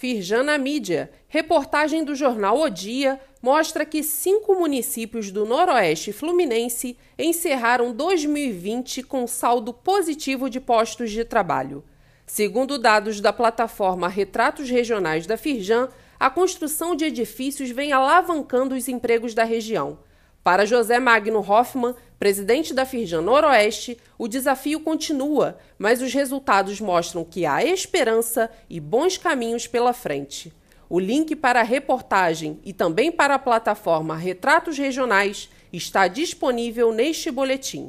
Firjana Mídia, reportagem do jornal O Dia, mostra que cinco municípios do Noroeste Fluminense encerraram 2020 com saldo positivo de postos de trabalho. Segundo dados da plataforma Retratos Regionais da Firjan, a construção de edifícios vem alavancando os empregos da região. Para José Magno Hoffman, presidente da Firjan Noroeste, o desafio continua, mas os resultados mostram que há esperança e bons caminhos pela frente. O link para a reportagem e também para a plataforma Retratos Regionais está disponível neste boletim.